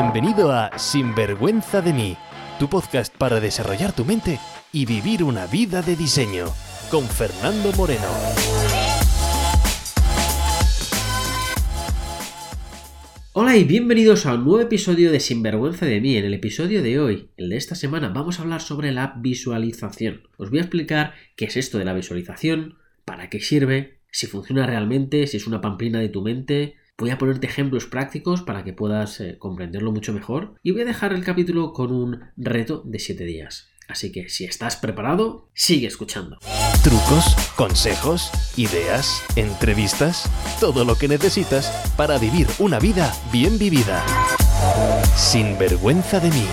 Bienvenido a Sinvergüenza de mí, tu podcast para desarrollar tu mente y vivir una vida de diseño, con Fernando Moreno. Hola y bienvenidos a un nuevo episodio de Sinvergüenza de mí. En el episodio de hoy, el de esta semana, vamos a hablar sobre la visualización. Os voy a explicar qué es esto de la visualización, para qué sirve, si funciona realmente, si es una pamplina de tu mente, Voy a ponerte ejemplos prácticos para que puedas eh, comprenderlo mucho mejor y voy a dejar el capítulo con un reto de 7 días. Así que si estás preparado, sigue escuchando. Trucos, consejos, ideas, entrevistas, todo lo que necesitas para vivir una vida bien vivida. Sin vergüenza de mí.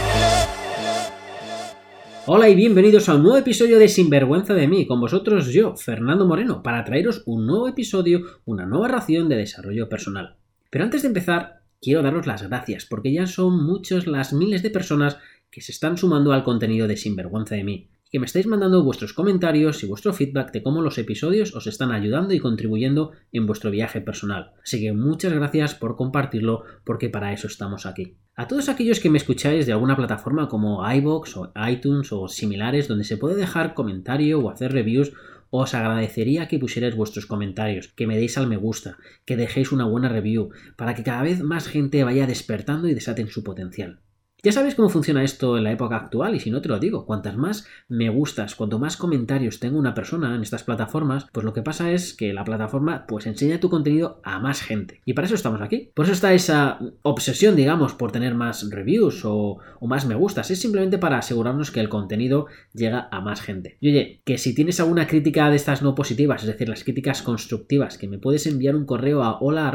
Hola y bienvenidos a un nuevo episodio de Sinvergüenza de mí, con vosotros yo, Fernando Moreno, para traeros un nuevo episodio, una nueva ración de desarrollo personal. Pero antes de empezar, quiero daros las gracias, porque ya son muchas las miles de personas que se están sumando al contenido de Sinvergüenza de mí que me estáis mandando vuestros comentarios y vuestro feedback de cómo los episodios os están ayudando y contribuyendo en vuestro viaje personal. Así que muchas gracias por compartirlo porque para eso estamos aquí. A todos aquellos que me escucháis de alguna plataforma como iBox o iTunes o similares donde se puede dejar comentario o hacer reviews, os agradecería que pusierais vuestros comentarios, que me deis al me gusta, que dejéis una buena review, para que cada vez más gente vaya despertando y desaten su potencial. Ya sabéis cómo funciona esto en la época actual y si no te lo digo, cuantas más me gustas, cuanto más comentarios tenga una persona en estas plataformas, pues lo que pasa es que la plataforma pues enseña tu contenido a más gente. Y para eso estamos aquí. Por eso está esa obsesión, digamos, por tener más reviews o, más me gustas. Es simplemente para asegurarnos que el contenido llega a más gente. Y oye, que si tienes alguna crítica de estas no positivas, es decir, las críticas constructivas, que me puedes enviar un correo a hola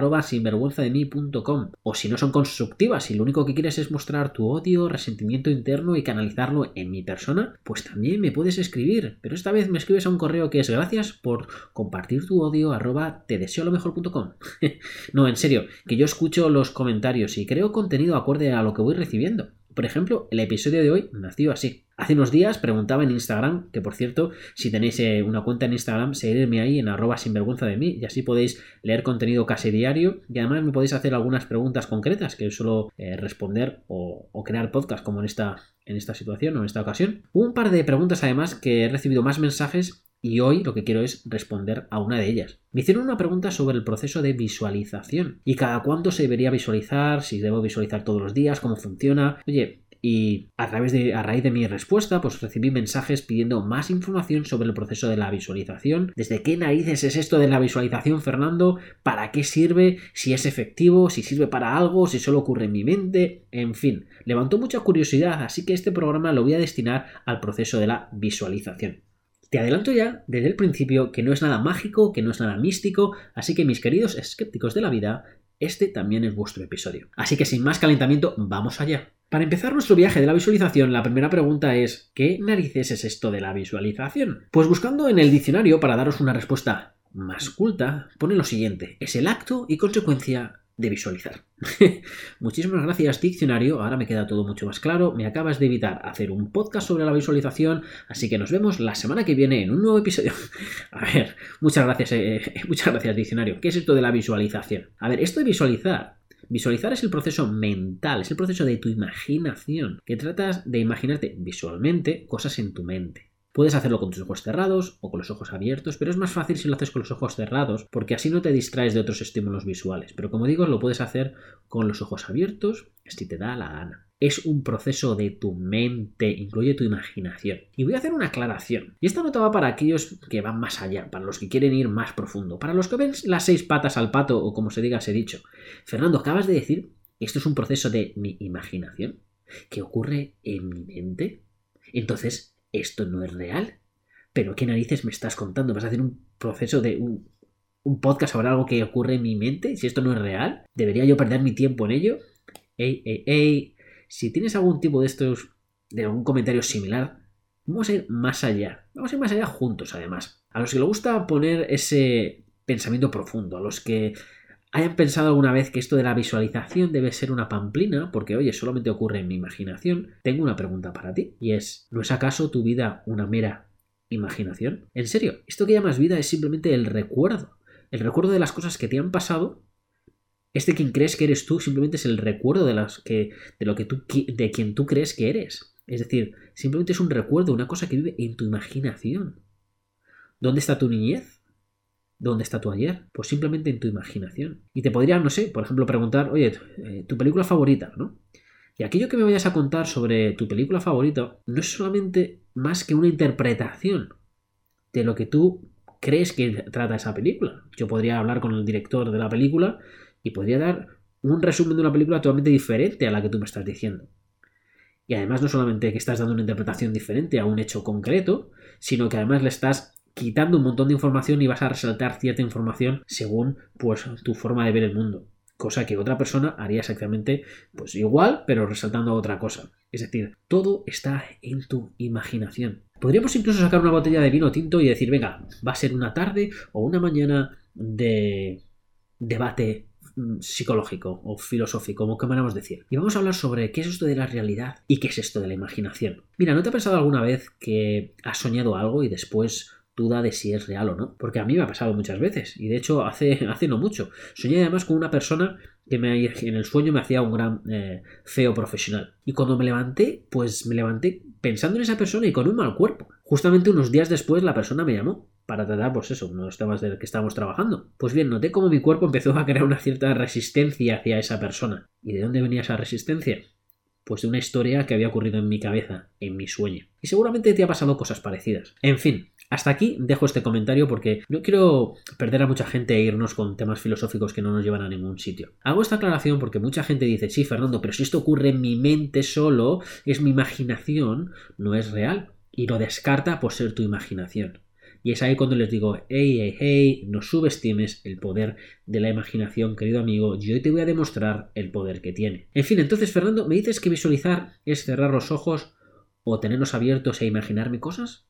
o si no son constructivas y lo único que quieres es mostrar tu resentimiento interno y canalizarlo en mi persona, pues también me puedes escribir. Pero esta vez me escribes a un correo que es gracias por compartir tu odio arroba te deseo lo mejor.com. no, en serio, que yo escucho los comentarios y creo contenido acorde a lo que voy recibiendo. Por ejemplo, el episodio de hoy nació así. Hace unos días preguntaba en Instagram, que por cierto, si tenéis eh, una cuenta en Instagram, seguidme ahí en arroba sinvergüenza de mí y así podéis leer contenido casi diario y además me podéis hacer algunas preguntas concretas que suelo eh, responder o, crear podcast como en esta, en esta situación o en esta ocasión. Un par de preguntas además que he recibido más mensajes y hoy lo que quiero es responder a una de ellas. Me hicieron una pregunta sobre el proceso de visualización y cada cuánto se debería visualizar, si debo visualizar todos los días, cómo funciona. Oye, y a través de a raíz de mi respuesta pues recibí mensajes pidiendo más información sobre el proceso de la visualización. Desde qué narices es esto de la visualización Fernando para qué sirve si es efectivo si sirve para algo si solo ocurre en mi mente en fin levantó mucha curiosidad así que este programa lo voy a destinar al proceso de la visualización te adelanto ya desde el principio que no es nada mágico, que no es nada místico, así que mis queridos escépticos de la vida, este también es vuestro episodio. Así que sin más calentamiento, vamos allá. Para empezar nuestro viaje de la visualización, la primera pregunta es ¿qué narices es esto de la visualización? Pues buscando en el diccionario para daros una respuesta más culta, pone lo siguiente, es el acto y consecuencia de visualizar. Muchísimas gracias, diccionario. Ahora me queda todo mucho más claro. Me acabas de evitar hacer un podcast sobre la visualización, así que nos vemos la semana que viene en un nuevo episodio. A ver, muchas gracias, eh, muchas gracias, diccionario. ¿Qué es esto de la visualización? A ver, esto de visualizar Visualizar es el proceso mental, es el proceso de tu imaginación, que tratas de imaginarte visualmente cosas en tu mente. Puedes hacerlo con tus ojos cerrados o con los ojos abiertos, pero es más fácil si lo haces con los ojos cerrados, porque así no te distraes de otros estímulos visuales. Pero como digo, lo puedes hacer con los ojos abiertos si te da la gana. Es un proceso de tu mente, incluye tu imaginación. Y voy a hacer una aclaración. Y esta nota va para aquellos que van más allá, para los que quieren ir más profundo, para los que ven las seis patas al pato o como se diga se dicho. Fernando, acabas de decir, esto es un proceso de mi imaginación, que ocurre en mi mente. Entonces, esto no es real. Pero ¿qué narices me estás contando? ¿Vas a hacer un proceso de un, podcast sobre algo que ocurre en mi mente? Si esto no es real, ¿debería yo perder mi tiempo en ello? Ey, ey, ey. Si tienes algún tipo de estos, de algún comentario similar, vamos a ir más allá. Vamos a ir más allá juntos, además. A los que les gusta poner ese pensamiento profundo, a los que hayan pensado alguna vez que esto de la visualización debe ser una pamplina, porque oye, solamente ocurre en mi imaginación, tengo una pregunta para ti, y es, ¿no es acaso tu vida una mera imaginación? En serio, esto que llamas vida es simplemente el recuerdo, el recuerdo de las cosas que te han pasado Este quien crees que eres tú simplemente es el recuerdo de, las que, de, lo que tú, de quien tú crees que eres. Es decir, simplemente es un recuerdo, una cosa que vive en tu imaginación. ¿Dónde está tu niñez? ¿Dónde está tu ayer? Pues simplemente en tu imaginación. Y te podría, no sé, por ejemplo, preguntar, oye, eh, tu película favorita, ¿no? Y aquello que me vayas a contar sobre tu película favorita no es solamente más que una interpretación de lo que tú crees que trata esa película. Yo podría hablar con el director de la película y podría dar un resumen de una película totalmente diferente a la que tú me estás diciendo. Y además no solamente que estás dando una interpretación diferente a un hecho concreto, sino que además le estás quitando un montón de información y vas a resaltar cierta información según pues tu forma de ver el mundo. Cosa que otra persona haría exactamente pues igual, pero resaltando otra cosa. Es decir, todo está en tu imaginación. Podríamos incluso sacar una botella de vino tinto y decir, venga, va a ser una tarde o una mañana de debate mm, psicológico o filosófico, como queramos decir. Y vamos a hablar sobre qué es esto de la realidad y qué es esto de la imaginación. Mira, ¿no te ha pasado alguna vez que has soñado algo y después duda de si es real o no. Porque a mí me ha pasado muchas veces. Y de hecho, hace, hace no mucho. Soñé además con una persona que me, en el sueño me hacía un gran eh, feo profesional. Y cuando me levanté, pues me levanté pensando en esa persona y con un mal cuerpo. Justamente unos días después la persona me llamó para tratar, pues eso, unos temas del que estábamos trabajando. Pues bien, noté como mi cuerpo empezó a crear una cierta resistencia hacia esa persona. ¿Y de dónde venía esa resistencia? Pues de una historia que había ocurrido en mi cabeza, en mi sueño. Y seguramente te ha pasado cosas parecidas. En fin, hasta aquí dejo este comentario porque no quiero perder a mucha gente e irnos con temas filosóficos que no nos llevan a ningún sitio. Hago esta aclaración porque mucha gente dice, sí, Fernando, pero si esto ocurre en mi mente solo, es mi imaginación, no es real. Y lo descarta por ser tu imaginación. Y es ahí cuando les digo, hey, hey, hey, no subestimes el poder de la imaginación, querido amigo, yo te voy a demostrar el poder que tiene. En fin, entonces, Fernando, ¿me dices que visualizar es cerrar los ojos o tenerlos abiertos e imaginarme cosas?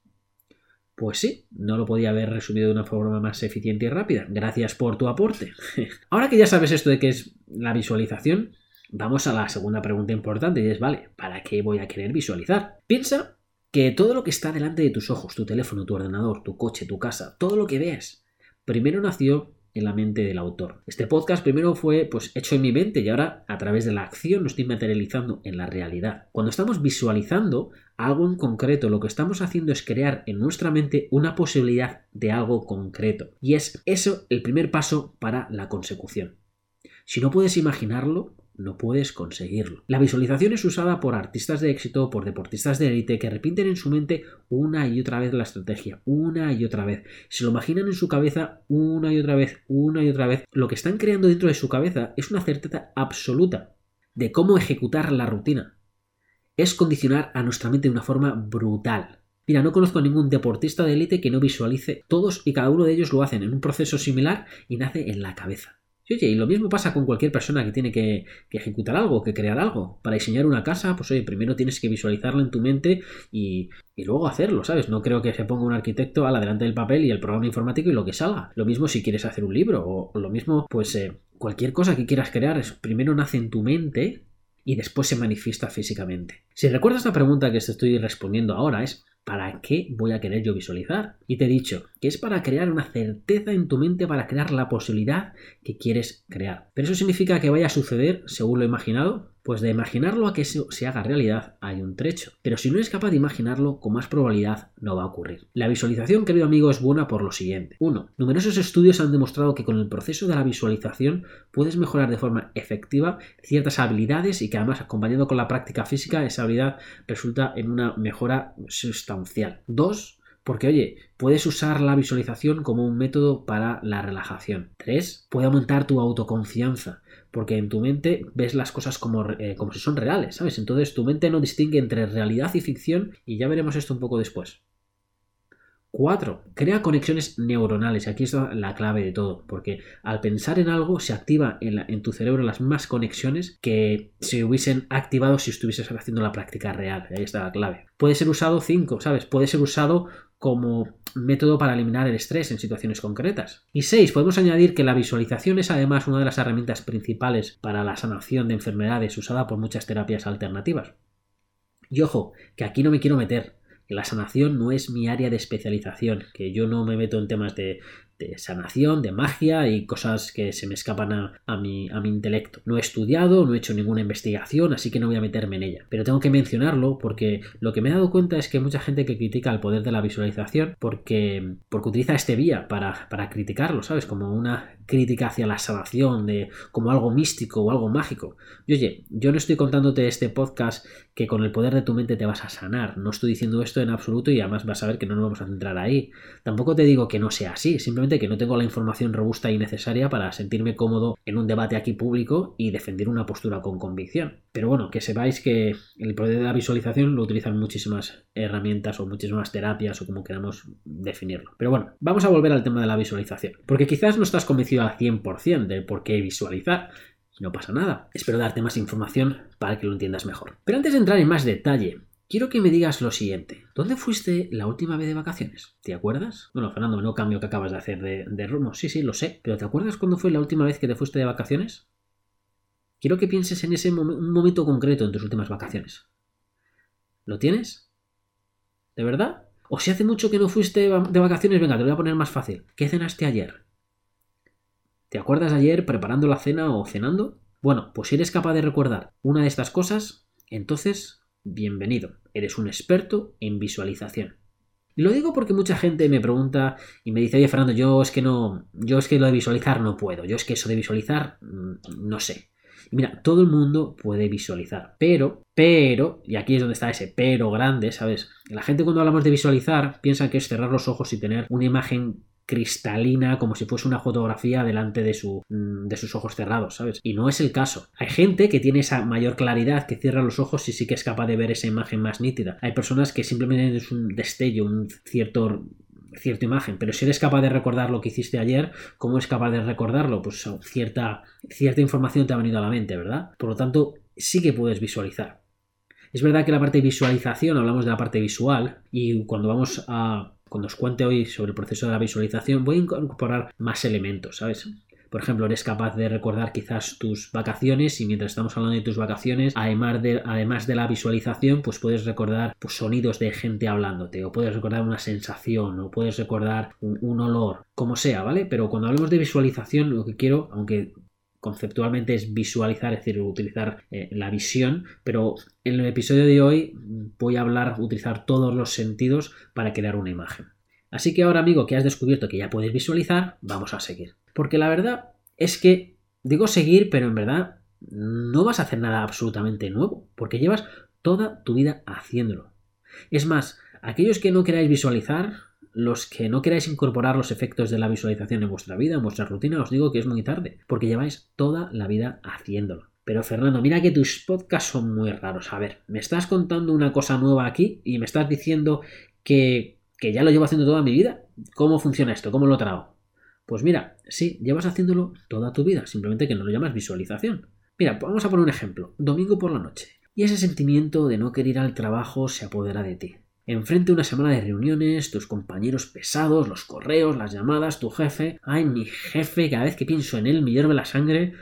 Pues sí, no lo podía haber resumido de una forma más eficiente y rápida. Gracias por tu aporte. Ahora que ya sabes esto de qué es la visualización, vamos a la segunda pregunta importante y es, vale, ¿para qué voy a querer visualizar? Piensa que todo lo que está delante de tus ojos, tu teléfono, tu ordenador, tu coche, tu casa, todo lo que veas, primero nació en la mente del autor. Este podcast primero fue pues hecho en mi mente y ahora a través de la acción lo estoy materializando en la realidad. Cuando estamos visualizando algo en concreto, lo que estamos haciendo es crear en nuestra mente una posibilidad de algo concreto. Y es eso el primer paso para la consecución. Si no puedes imaginarlo, no puedes conseguirlo. La visualización es usada por artistas de éxito, por deportistas de élite que repiten en su mente una y otra vez la estrategia, una y otra vez. Se lo imaginan en su cabeza una y otra vez, una y otra vez. Lo que están creando dentro de su cabeza es una certeza absoluta de cómo ejecutar la rutina. Es condicionar a nuestra mente de una forma brutal. Mira, no conozco a ningún deportista de élite que no visualice. Todos y cada uno de ellos lo hacen en un proceso similar y nace en la cabeza. Oye, y lo mismo pasa con cualquier persona que tiene que, ejecutar algo, que crear algo. Para diseñar una casa, pues oye, primero tienes que visualizarlo en tu mente y, luego hacerlo, ¿sabes? No creo que se ponga un arquitecto a la delante del papel y el programa informático y lo que salga. Lo mismo si quieres hacer un libro, o lo mismo, pues eh, cualquier cosa que quieras crear, primero nace en tu mente y después se manifiesta físicamente. Si recuerdas la pregunta que te estoy respondiendo ahora, es ¿Para qué voy a querer yo visualizar? Y te he dicho que es para crear una certeza en tu mente, para crear la posibilidad que quieres crear. ¿Pero eso significa que vaya a suceder según lo imaginado? Pues de imaginarlo a que eso se haga realidad hay un trecho. Pero si no eres capaz de imaginarlo, con más probabilidad no va a ocurrir. La visualización, querido amigo, es buena por lo siguiente. 1. Numerosos estudios han demostrado que con el proceso de la visualización puedes mejorar de forma efectiva ciertas habilidades y que además acompañado con la práctica física esa habilidad resulta en una mejora sustancial. 2 porque, oye, puedes usar la visualización como un método para la relajación. 3. Puede aumentar tu autoconfianza porque en tu mente ves las cosas como, eh, como si son reales, ¿sabes? Entonces tu mente no distingue entre realidad y ficción y ya veremos esto un poco después. 4. Crea conexiones neuronales. Aquí está la clave de todo, porque al pensar en algo se activa en, tu cerebro las mismas conexiones que se hubiesen activado si estuvieses haciendo la práctica real. Ahí está la clave. Puede ser usado 5, ¿sabes? Puede ser usado como método para eliminar el estrés en situaciones concretas. Y 6. Podemos añadir que la visualización es además una de las herramientas principales para la sanación de enfermedades usada por muchas terapias alternativas. Y ojo, que aquí no me quiero meter, la sanación no es mi área de especialización, que yo no me meto en temas de de sanación, de magia y cosas que se me escapan a, mi, a mi intelecto. No he estudiado, no he hecho ninguna investigación, así que no voy a meterme en ella. Pero tengo que mencionarlo porque lo que me he dado cuenta es que hay mucha gente que critica el poder de la visualización porque, porque utiliza este vía para, para criticarlo, ¿sabes? Como una crítica hacia la salvación, de como algo místico o algo mágico. Y oye, yo no estoy contándote este podcast que con el poder de tu mente te vas a sanar. No estoy diciendo esto en absoluto y además vas a ver que no nos vamos a centrar ahí. Tampoco te digo que no sea así, simplemente que no tengo la información robusta y necesaria para sentirme cómodo en un debate aquí público y defender una postura con convicción. Pero bueno, que sepáis que el poder de la visualización lo utilizan muchísimas herramientas o muchísimas terapias o como queramos definirlo. Pero bueno, vamos a volver al tema de la visualización. Porque quizás no estás convencido al 100% del por qué visualizar. No pasa nada. Espero darte más información para que lo entiendas mejor. Pero antes de entrar en más detalle, quiero que me digas lo siguiente. ¿Dónde fuiste la última vez de vacaciones? ¿Te acuerdas? Bueno, Fernando, no cambio que acabas de hacer de, de rumbo. Sí, sí, lo sé. Pero ¿te acuerdas cuándo fue la última vez que te fuiste de vacaciones? Quiero que pienses en ese momento concreto en tus últimas vacaciones. ¿Lo tienes? ¿De verdad? O si hace mucho que no fuiste de vacaciones, venga, te voy a poner más fácil. ¿Qué cenaste ayer? ¿Te acuerdas ayer preparando la cena o cenando? Bueno, pues si eres capaz de recordar una de estas cosas, entonces, bienvenido. Eres un experto en visualización. Y lo digo porque mucha gente me pregunta y me dice, oye Fernando, yo es que no, yo es que lo de visualizar no puedo, yo es que eso de visualizar mm, no sé. Mira, todo el mundo puede visualizar, pero, pero, y aquí es donde está ese pero grande, ¿sabes? La gente cuando hablamos de visualizar piensa que es cerrar los ojos y tener una imagen cristalina, como si fuese una fotografía delante de, su, mm, de sus ojos cerrados, ¿sabes? Y no es el caso. Hay gente que tiene esa mayor claridad, que cierra los ojos y sí que es capaz de ver esa imagen más nítida. Hay personas que simplemente es un destello, un cierto cierta imagen, pero si eres capaz de recordar lo que hiciste ayer, ¿cómo es capaz de recordarlo? Pues cierta, cierta información te ha venido a la mente, ¿verdad? Por lo tanto, sí que puedes visualizar. Es verdad que la parte de visualización, hablamos de la parte visual, y cuando vamos a cuando os cuente hoy sobre el proceso de la visualización, voy a incorporar más elementos, ¿sabes? Por ejemplo, eres capaz de recordar quizás tus vacaciones y mientras estamos hablando de tus vacaciones, además de, además de la visualización, pues puedes recordar pues, sonidos de gente hablándote, o puedes recordar una sensación, o puedes recordar un, olor, como sea, ¿vale? Pero cuando hablemos de visualización, lo que quiero, aunque conceptualmente es visualizar, es decir, utilizar eh, la visión, pero en el episodio de hoy voy a hablar, utilizar todos los sentidos para crear una imagen. Así que ahora, amigo, que has descubierto que ya puedes visualizar, vamos a seguir. Porque la verdad es que digo seguir, pero en verdad no vas a hacer nada absolutamente nuevo, porque llevas toda tu vida haciéndolo. Es más, aquellos que no queráis visualizar, los que no queráis incorporar los efectos de la visualización en vuestra vida, en vuestra rutina, os digo que es muy tarde, porque lleváis toda la vida haciéndolo. Pero Fernando, mira que tus podcasts son muy raros. A ver, me estás contando una cosa nueva aquí y me estás diciendo que, que ya lo llevo haciendo toda mi vida. ¿Cómo funciona esto? ¿Cómo lo trago? Pues mira, sí, llevas haciéndolo toda tu vida, simplemente que no lo llamas visualización. Mira, vamos a poner un ejemplo. Domingo por la noche. Y ese sentimiento de no querer ir al trabajo se apodera de ti. Enfrente una semana de reuniones, tus compañeros pesados, los correos, las llamadas, tu jefe. Ay, mi jefe, cada vez que pienso en él me hierve la sangre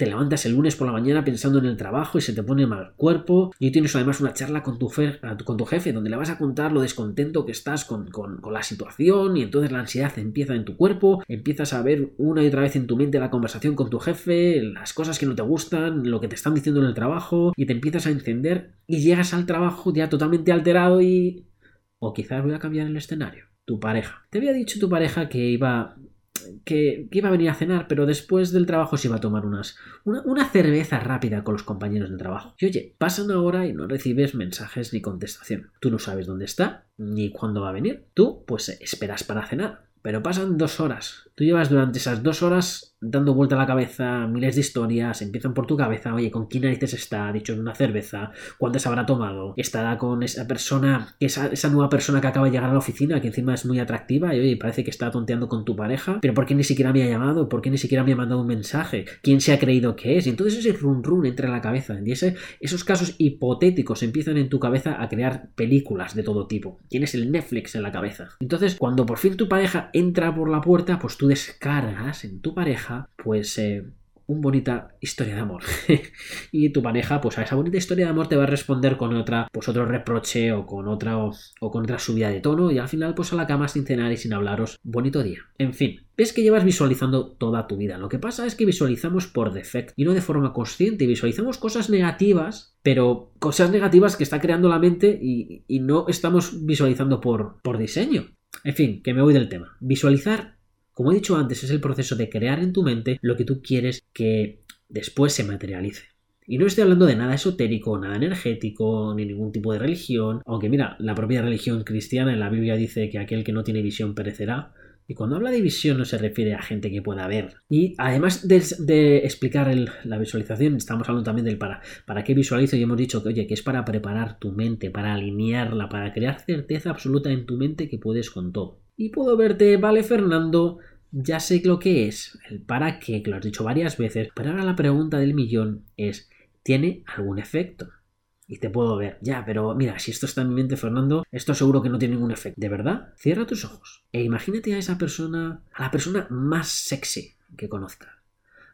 te levantas el lunes por la mañana pensando en el trabajo y se te pone mal cuerpo y tienes además una charla con tu, con tu jefe donde le vas a contar lo descontento que estás con, la situación y entonces la ansiedad empieza en tu cuerpo, empiezas a ver una y otra vez en tu mente la conversación con tu jefe, las cosas que no te gustan, lo que te están diciendo en el trabajo y te empiezas a encender y llegas al trabajo ya totalmente alterado y... O quizás voy a cambiar el escenario. Tu pareja. Te había dicho tu pareja que iba que, iba a venir a cenar, pero después del trabajo se iba a tomar unas, una, cerveza rápida con los compañeros de trabajo. Y oye, pasa una hora y no recibes mensajes ni contestación. Tú no sabes dónde está ni cuándo va a venir. Tú, pues esperas para cenar. Pero pasan dos horas. Tú llevas durante esas dos horas dando vuelta a la cabeza miles de historias, empiezan por tu cabeza, oye, ¿con quién narices está? Dicho en una cerveza, ¿cuántas habrá tomado? Estará con esa persona, esa, esa nueva persona que acaba de llegar a la oficina, que encima es muy atractiva y oye, parece que está tonteando con tu pareja, pero ¿por qué ni siquiera me ha llamado? ¿Por qué ni siquiera me ha mandado un mensaje? ¿Quién se ha creído que es? Y entonces ese run run entra en la cabeza y ese, esos casos hipotéticos empiezan en tu cabeza a crear películas de todo tipo. Tienes el Netflix en la cabeza. Entonces, cuando por fin tu pareja entra por la puerta, pues tú descargas en tu pareja pues eh, una bonita historia de amor. y tu pareja, pues a esa bonita historia de amor te va a responder con otra, pues otro reproche o con otra o, con otra subida de tono y al final pues a la cama sin cenar y sin hablaros bonito día. En fin, ves que llevas visualizando toda tu vida. Lo que pasa es que visualizamos por defecto y no de forma consciente. Visualizamos cosas negativas, pero cosas negativas que está creando la mente y, y no estamos visualizando por, por diseño. En fin, que me voy del tema. Visualizar como he dicho antes, es el proceso de crear en tu mente lo que tú quieres que después se materialice. Y no estoy hablando de nada esotérico, nada energético, ni ningún tipo de religión, aunque mira, la propia religión cristiana en la Biblia dice que aquel que no tiene visión perecerá. Y cuando habla de visión no se refiere a gente que pueda ver. Y además de, explicar la visualización, estamos hablando también del para, para qué visualizo y hemos dicho que, oye, que es para preparar tu mente, para alinearla, para crear certeza absoluta en tu mente que puedes con todo. Y puedo verte, vale Fernando, ya sé lo que es, el para qué, que lo has dicho varias veces, pero ahora la pregunta del millón es, ¿tiene algún efecto? Y te puedo ver, ya, pero mira, si esto está en mi mente, Fernando, esto seguro que no tiene ningún efecto. ¿De verdad? Cierra tus ojos e imagínate a esa persona, a la persona más sexy que conozcas.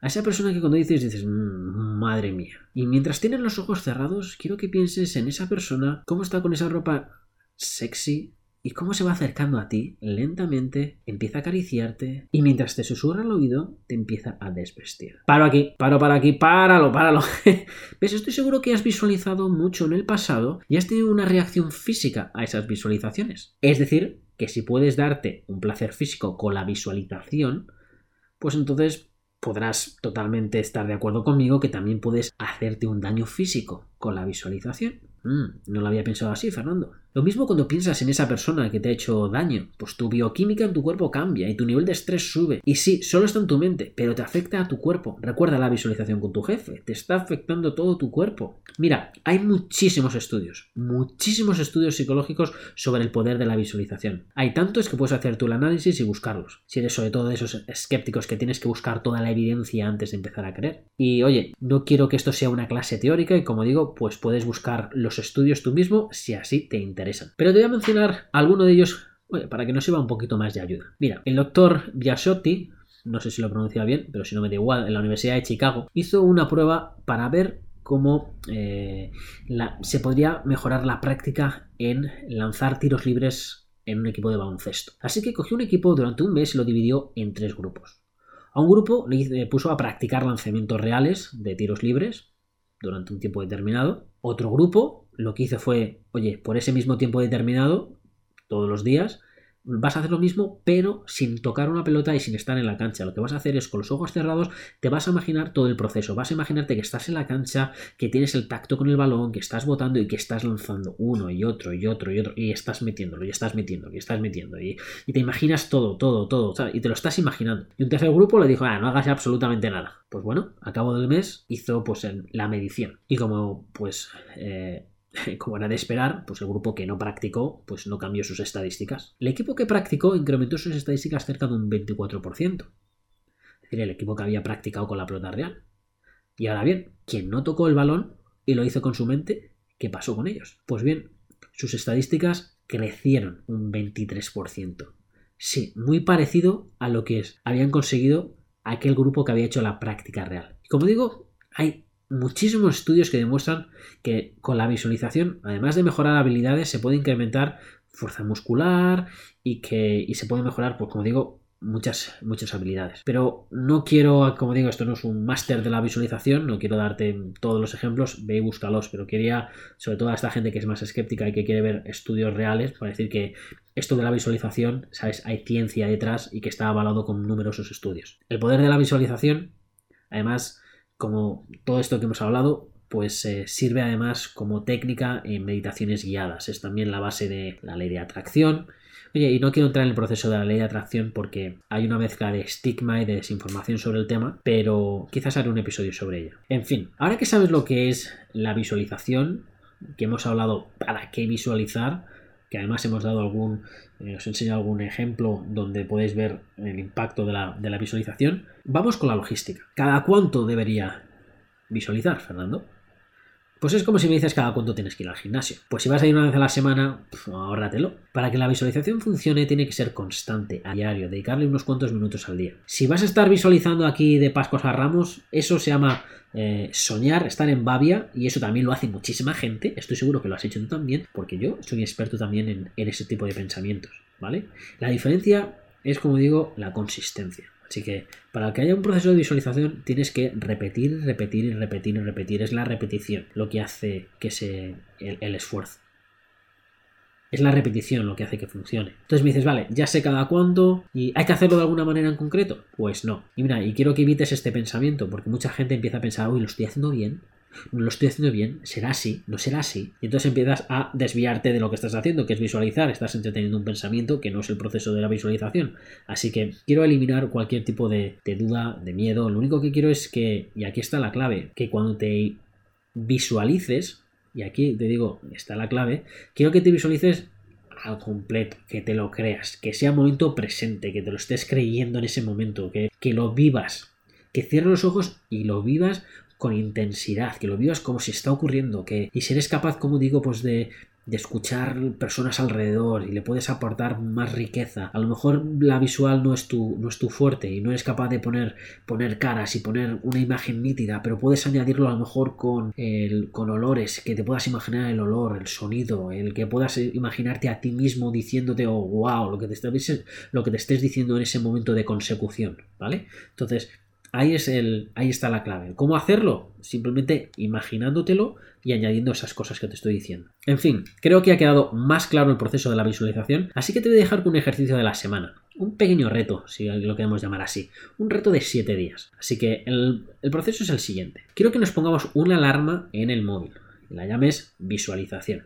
A esa persona que cuando dices dices, mm, madre mía. Y mientras tienes los ojos cerrados, quiero que pienses en esa persona, cómo está con esa ropa sexy, y cómo se va acercando a ti lentamente, empieza a acariciarte y mientras te susurra al oído te empieza a desvestir. Paro aquí, paro para aquí, páralo, páralo. ¿Ves? Estoy seguro que has visualizado mucho en el pasado y has tenido una reacción física a esas visualizaciones. Es decir, que si puedes darte un placer físico con la visualización, pues entonces podrás totalmente estar de acuerdo conmigo que también puedes hacerte un daño físico con la visualización. Mm, no lo había pensado así, Fernando. Lo mismo cuando piensas en esa persona que te ha hecho daño, pues tu bioquímica en tu cuerpo cambia y tu nivel de estrés sube. Y sí, solo está en tu mente, pero te afecta a tu cuerpo. Recuerda la visualización con tu jefe, te está afectando todo tu cuerpo. Mira, hay muchísimos estudios, muchísimos estudios psicológicos sobre el poder de la visualización. Hay tantos que puedes hacer tú el análisis y buscarlos. Si eres sobre todo de esos escépticos que tienes que buscar toda la evidencia antes de empezar a creer. Y oye, no quiero que esto sea una clase teórica y como digo, pues puedes buscar los estudios tú mismo si así te interesa pero te voy a mencionar alguno de ellos para que nos sirva un poquito más de ayuda. Mira, el doctor Biasotti, no sé si lo pronuncia bien, pero si no me da igual, en la Universidad de Chicago, hizo una prueba para ver cómo eh, se podría mejorar la práctica en lanzar tiros libres en un equipo de baloncesto. Así que cogió un equipo durante un mes y lo dividió en tres grupos. A un grupo le puso a practicar lanzamientos reales de tiros libres durante un tiempo determinado. Otro grupo lo que hice fue, oye, por ese mismo tiempo determinado, todos los días, vas a hacer lo mismo, pero sin tocar una pelota y sin estar en la cancha. Lo que vas a hacer es con los ojos cerrados, te vas a imaginar todo el proceso. Vas a imaginarte que estás en la cancha, que tienes el tacto con el balón, que estás botando y que estás lanzando uno y otro y otro y otro, y estás metiéndolo, y estás metiendo, y estás metiendo, y, te imaginas todo, todo, todo, y te lo estás imaginando. Y un tercer grupo le dijo, ah, no hagas absolutamente nada. Pues bueno, a cabo del mes hizo pues la medición. Y como pues eh, como era de esperar, pues el grupo que no practicó, pues no cambió sus estadísticas. El equipo que practicó incrementó sus estadísticas cerca de un 24%. Es decir, el equipo que había practicado con la pelota real. Y ahora bien, quien no tocó el balón y lo hizo con su mente, ¿qué pasó con ellos? Pues bien, sus estadísticas crecieron un 23%. Sí, muy parecido a lo que habían conseguido aquel grupo que había hecho la práctica real. Y como digo, hay muchísimos estudios que demuestran que con la visualización, además de mejorar habilidades, se puede incrementar fuerza muscular y que y se puede mejorar, pues como digo, muchas, muchas habilidades. Pero no quiero, como digo, esto no es un máster de la visualización, no quiero darte todos los ejemplos, ve y búscalos, pero quería, sobre todo a esta gente que es más escéptica y que quiere ver estudios reales, para decir que esto de la visualización, sabes, hay ciencia detrás y que está avalado con numerosos estudios. El poder de la visualización, además, como todo esto que hemos hablado, pues eh, sirve además como técnica en meditaciones guiadas. Es también la base de la ley de atracción. Oye, y no quiero entrar en el proceso de la ley de atracción porque hay una mezcla de estigma y de desinformación sobre el tema, pero quizás haré un episodio sobre ella. En fin, ahora que sabes lo que es la visualización, que hemos hablado para qué visualizar, que además hemos dado algún, eh, os enseñado algún ejemplo donde podéis ver el impacto de la, de la visualización. Vamos con la logística. ¿Cada cuánto debería visualizar, Fernando? Pues es como si me dices cada cuánto tienes que ir al gimnasio. Pues si vas a ir una vez a la semana, ahórratelo. Para que la visualización funcione tiene que ser constante, a diario, dedicarle unos cuantos minutos al día. Si vas a estar visualizando aquí de Pascos a Ramos, eso se llama eh, soñar, estar en babia, y eso también lo hace muchísima gente. Estoy seguro que lo has hecho tú también, porque yo soy experto también en, en ese tipo de pensamientos, ¿vale? La diferencia es, como digo, la consistencia. Así que para que haya un proceso de visualización tienes que repetir, repetir y repetir y repetir. Es la repetición lo que hace que se el, esfuerzo. Es la repetición lo que hace que funcione. Entonces me dices, vale, ya sé cada cuánto y hay que hacerlo de alguna manera en concreto. Pues no. Y mira, y quiero que evites este pensamiento, porque mucha gente empieza a pensar, uy, lo estoy haciendo bien, lo estoy haciendo bien, será así, no será así. Y entonces empiezas a desviarte de lo que estás haciendo, que es visualizar, estás entreteniendo un pensamiento que no es el proceso de la visualización. Así que quiero eliminar cualquier tipo de, duda, de miedo. Lo único que quiero es que, y aquí está la clave, que cuando te visualices, y aquí te digo, está la clave, quiero que te visualices al completo, que te lo creas, que sea momento presente, que te lo estés creyendo en ese momento, que, que lo vivas, que cierres los ojos y lo vivas con intensidad, que lo vivas como si está ocurriendo, que y si eres capaz, como digo, pues de, de escuchar personas alrededor y le puedes aportar más riqueza. A lo mejor la visual no es tu, no es tu fuerte y no eres capaz de poner, poner caras y poner una imagen nítida, pero puedes añadirlo a lo mejor con, el, con olores, que te puedas imaginar el olor, el sonido, el que puedas imaginarte a ti mismo diciéndote, oh, wow, lo que te, lo que te estés diciendo en ese momento de consecución, ¿vale? Entonces, Ahí, es el, ahí está la clave. ¿Cómo hacerlo? Simplemente imaginándotelo y añadiendo esas cosas que te estoy diciendo. En fin, creo que ha quedado más claro el proceso de la visualización, así que te voy a dejar con un ejercicio de la semana. Un pequeño reto, si lo queremos llamar así. Un reto de 7 días. Así que el, el proceso es el siguiente. Quiero que nos pongamos una alarma en el móvil. La llames visualización.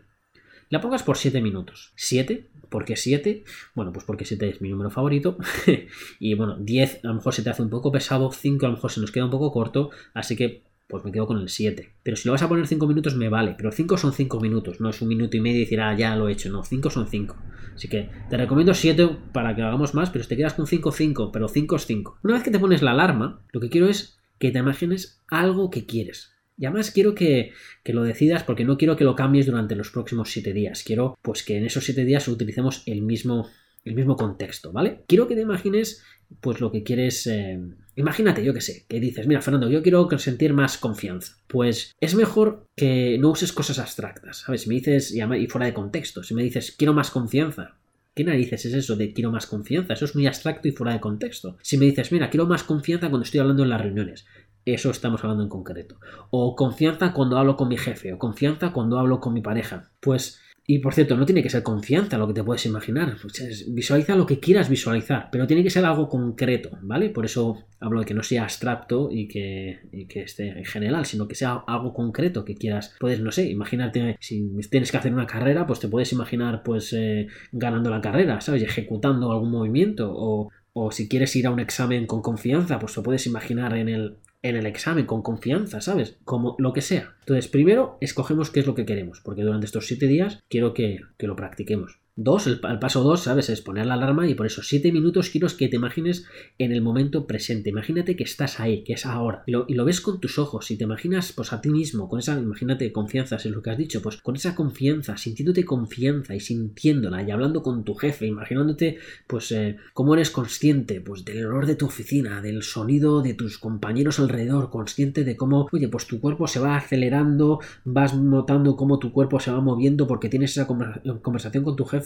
La pongas por 7 minutos. 7 ¿Por qué 7? Bueno, pues porque 7 es mi número favorito. y bueno, 10 a lo mejor se te hace un poco pesado, 5 a lo mejor se nos queda un poco corto, así que pues me quedo con el 7. Pero si lo vas a poner 5 minutos me vale, pero 5 son 5 minutos, no es un minuto y medio y decir, ah, ya lo he hecho, no, 5 son 5. Así que te recomiendo 7 para que lo hagamos más, pero si te quedas con 5, 5, pero 5 es 5. Una vez que te pones la alarma, lo que quiero es que te imagines algo que quieres. Y además quiero que, lo decidas porque no quiero que lo cambies durante los próximos siete días. Quiero pues que en esos siete días utilicemos el mismo, el mismo contexto, ¿vale? Quiero que te imagines pues lo que quieres... Eh, imagínate, yo que sé, que dices, mira Fernando, yo quiero sentir más confianza. Pues es mejor que no uses cosas abstractas, ¿sabes? Si me dices, y fuera de contexto, si me dices, quiero más confianza, ¿Qué narices es eso de quiero más confianza? Eso es muy abstracto y fuera de contexto. Si me dices, mira, quiero más confianza cuando estoy hablando en las reuniones, eso estamos hablando en concreto. O confianza cuando hablo con mi jefe, o confianza cuando hablo con mi pareja. Pues y por cierto, no tiene que ser confianza lo que te puedes imaginar. Pues visualiza lo que quieras visualizar, pero tiene que ser algo concreto, ¿vale? Por eso hablo de que no sea abstracto y que, esté en general, sino que sea algo concreto que quieras. Puedes, no sé, imagínate, si tienes que hacer una carrera, pues te puedes imaginar, pues, eh, ganando la carrera, ¿sabes? Ejecutando algún movimiento o, o si quieres ir a un examen con confianza, pues te puedes imaginar en el, en el examen con confianza, ¿sabes? Como lo que sea. Entonces, primero escogemos qué es lo que queremos, porque durante estos siete días quiero que, que lo practiquemos. Dos, el, paso dos, ¿sabes? Es poner la alarma y por esos siete minutos quiero que te imagines en el momento presente. Imagínate que estás ahí, que es ahora. Y lo, ves con tus ojos y te imaginas pues a ti mismo, con esa, imagínate, confianza, es lo que has dicho, pues con esa confianza, sintiéndote confianza y sintiéndola y hablando con tu jefe, imaginándote pues eh, cómo eres consciente pues del olor de tu oficina, del sonido de tus compañeros alrededor, consciente de cómo, oye, pues tu cuerpo se va acelerando, vas notando cómo tu cuerpo se va moviendo porque tienes esa conversación con tu jefe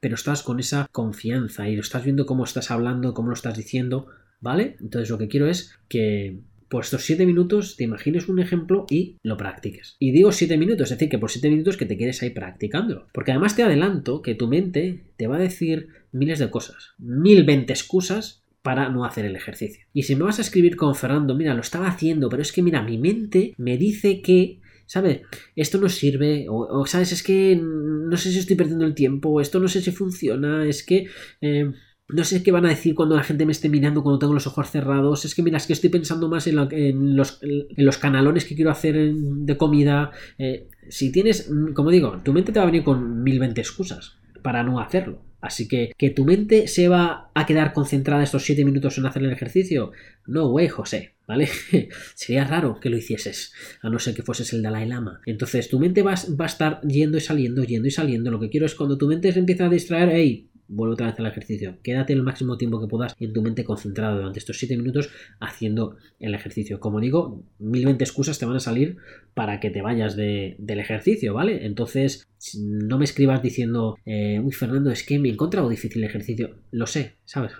pero estás con esa confianza y lo estás viendo cómo estás hablando, cómo lo estás diciendo, ¿vale? Entonces lo que quiero es que por estos 7 minutos te imagines un ejemplo y lo practiques. Y digo 7 minutos, es decir, que por 7 minutos que te quedes ahí practicándolo. Porque además te adelanto que tu mente te va a decir miles de cosas, mil veinte excusas para no hacer el ejercicio. Y si me vas a escribir con Fernando, mira, lo estaba haciendo, pero es que mira, mi mente me dice que ¿sabes? Esto no sirve, o, ¿sabes? Es que no sé si estoy perdiendo el tiempo, esto no sé si funciona, es que... Eh, no sé qué van a decir cuando la gente me esté mirando cuando tengo los ojos cerrados. Es que mira, es que estoy pensando más en, los, en los, canalones que quiero hacer de comida. Eh, si tienes, como digo, tu mente te va a venir con mil veinte excusas para no hacerlo. Así que, ¿que tu mente se va a quedar concentrada estos 7 minutos en hacer el ejercicio? No, güey, José, ¿vale? Sería raro que lo hicieses, a no ser que fueses el Dalai Lama. Entonces, tu mente va, va a estar yendo y saliendo, yendo y saliendo. Lo que quiero es cuando tu mente se empieza a distraer, hey, vuelve otra vez al ejercicio. Quédate el máximo tiempo que puedas en tu mente concentrado durante estos 7 minutos haciendo el ejercicio. Como digo, mil 20 excusas te van a salir para que te vayas del ejercicio, ¿vale? Entonces, no me escribas diciendo, eh, uy, Fernando, es que me he encontrado difícil el ejercicio. Lo sé, ¿sabes?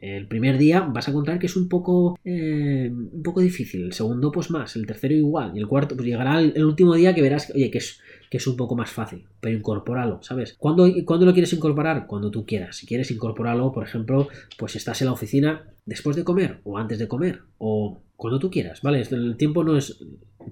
El primer día vas a encontrar que es un poco, eh, un poco difícil, el segundo pues más, el tercero igual, y el cuarto pues llegará el, último día que verás oye, que es, que es un poco más fácil, pero incorpóralo, ¿sabes? ¿Cuándo, ¿Cuándo lo quieres incorporar? Cuando tú quieras. Si quieres incorporarlo, por ejemplo, pues estás en la oficina después de comer o antes de comer o cuando tú quieras, ¿vale? El tiempo no es,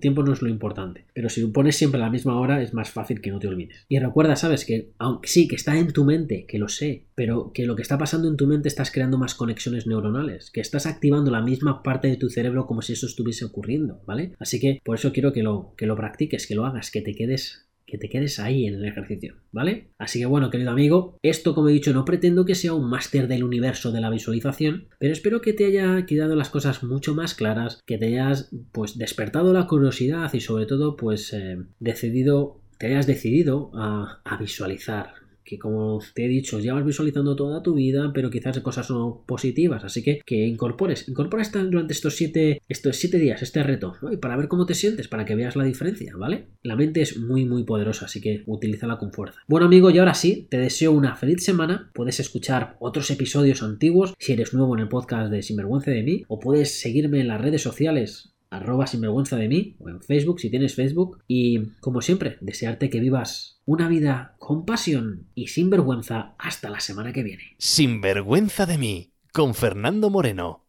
tiempo no es lo importante, pero si lo pones siempre a la misma hora es más fácil que no te olvides. Y recuerda, sabes que aunque sí, que está en tu mente, que lo sé, pero que lo que está pasando en tu mente estás creando más conexiones neuronales, que estás activando la misma parte de tu cerebro como si eso estuviese ocurriendo, ¿vale? Así que por eso quiero que lo, que lo practiques, que lo hagas, que te quedes que te quedes ahí en el ejercicio, ¿vale? Así que bueno, querido amigo, esto como he dicho no pretendo que sea un máster del universo de la visualización, pero espero que te haya quedado las cosas mucho más claras, que te hayas pues despertado la curiosidad y sobre todo pues eh, decidido, te hayas decidido a, a visualizar que como te he dicho, llevas visualizando toda tu vida, pero quizás cosas no positivas. Así que que incorpores, incorpora durante estos siete, estos siete días este reto, y para ver cómo te sientes, para que veas la diferencia, ¿vale? La mente es muy, muy poderosa, así que utilízala con fuerza. Bueno, amigo, y ahora sí, te deseo una feliz semana. Puedes escuchar otros episodios antiguos si eres nuevo en el podcast de Sinvergüenza de mí, o puedes seguirme en las redes sociales arroba sinvergüenza de mí o en Facebook si tienes Facebook y como siempre desearte que vivas una vida con pasión y sin vergüenza hasta la semana que viene. Sin vergüenza de mí con Fernando Moreno.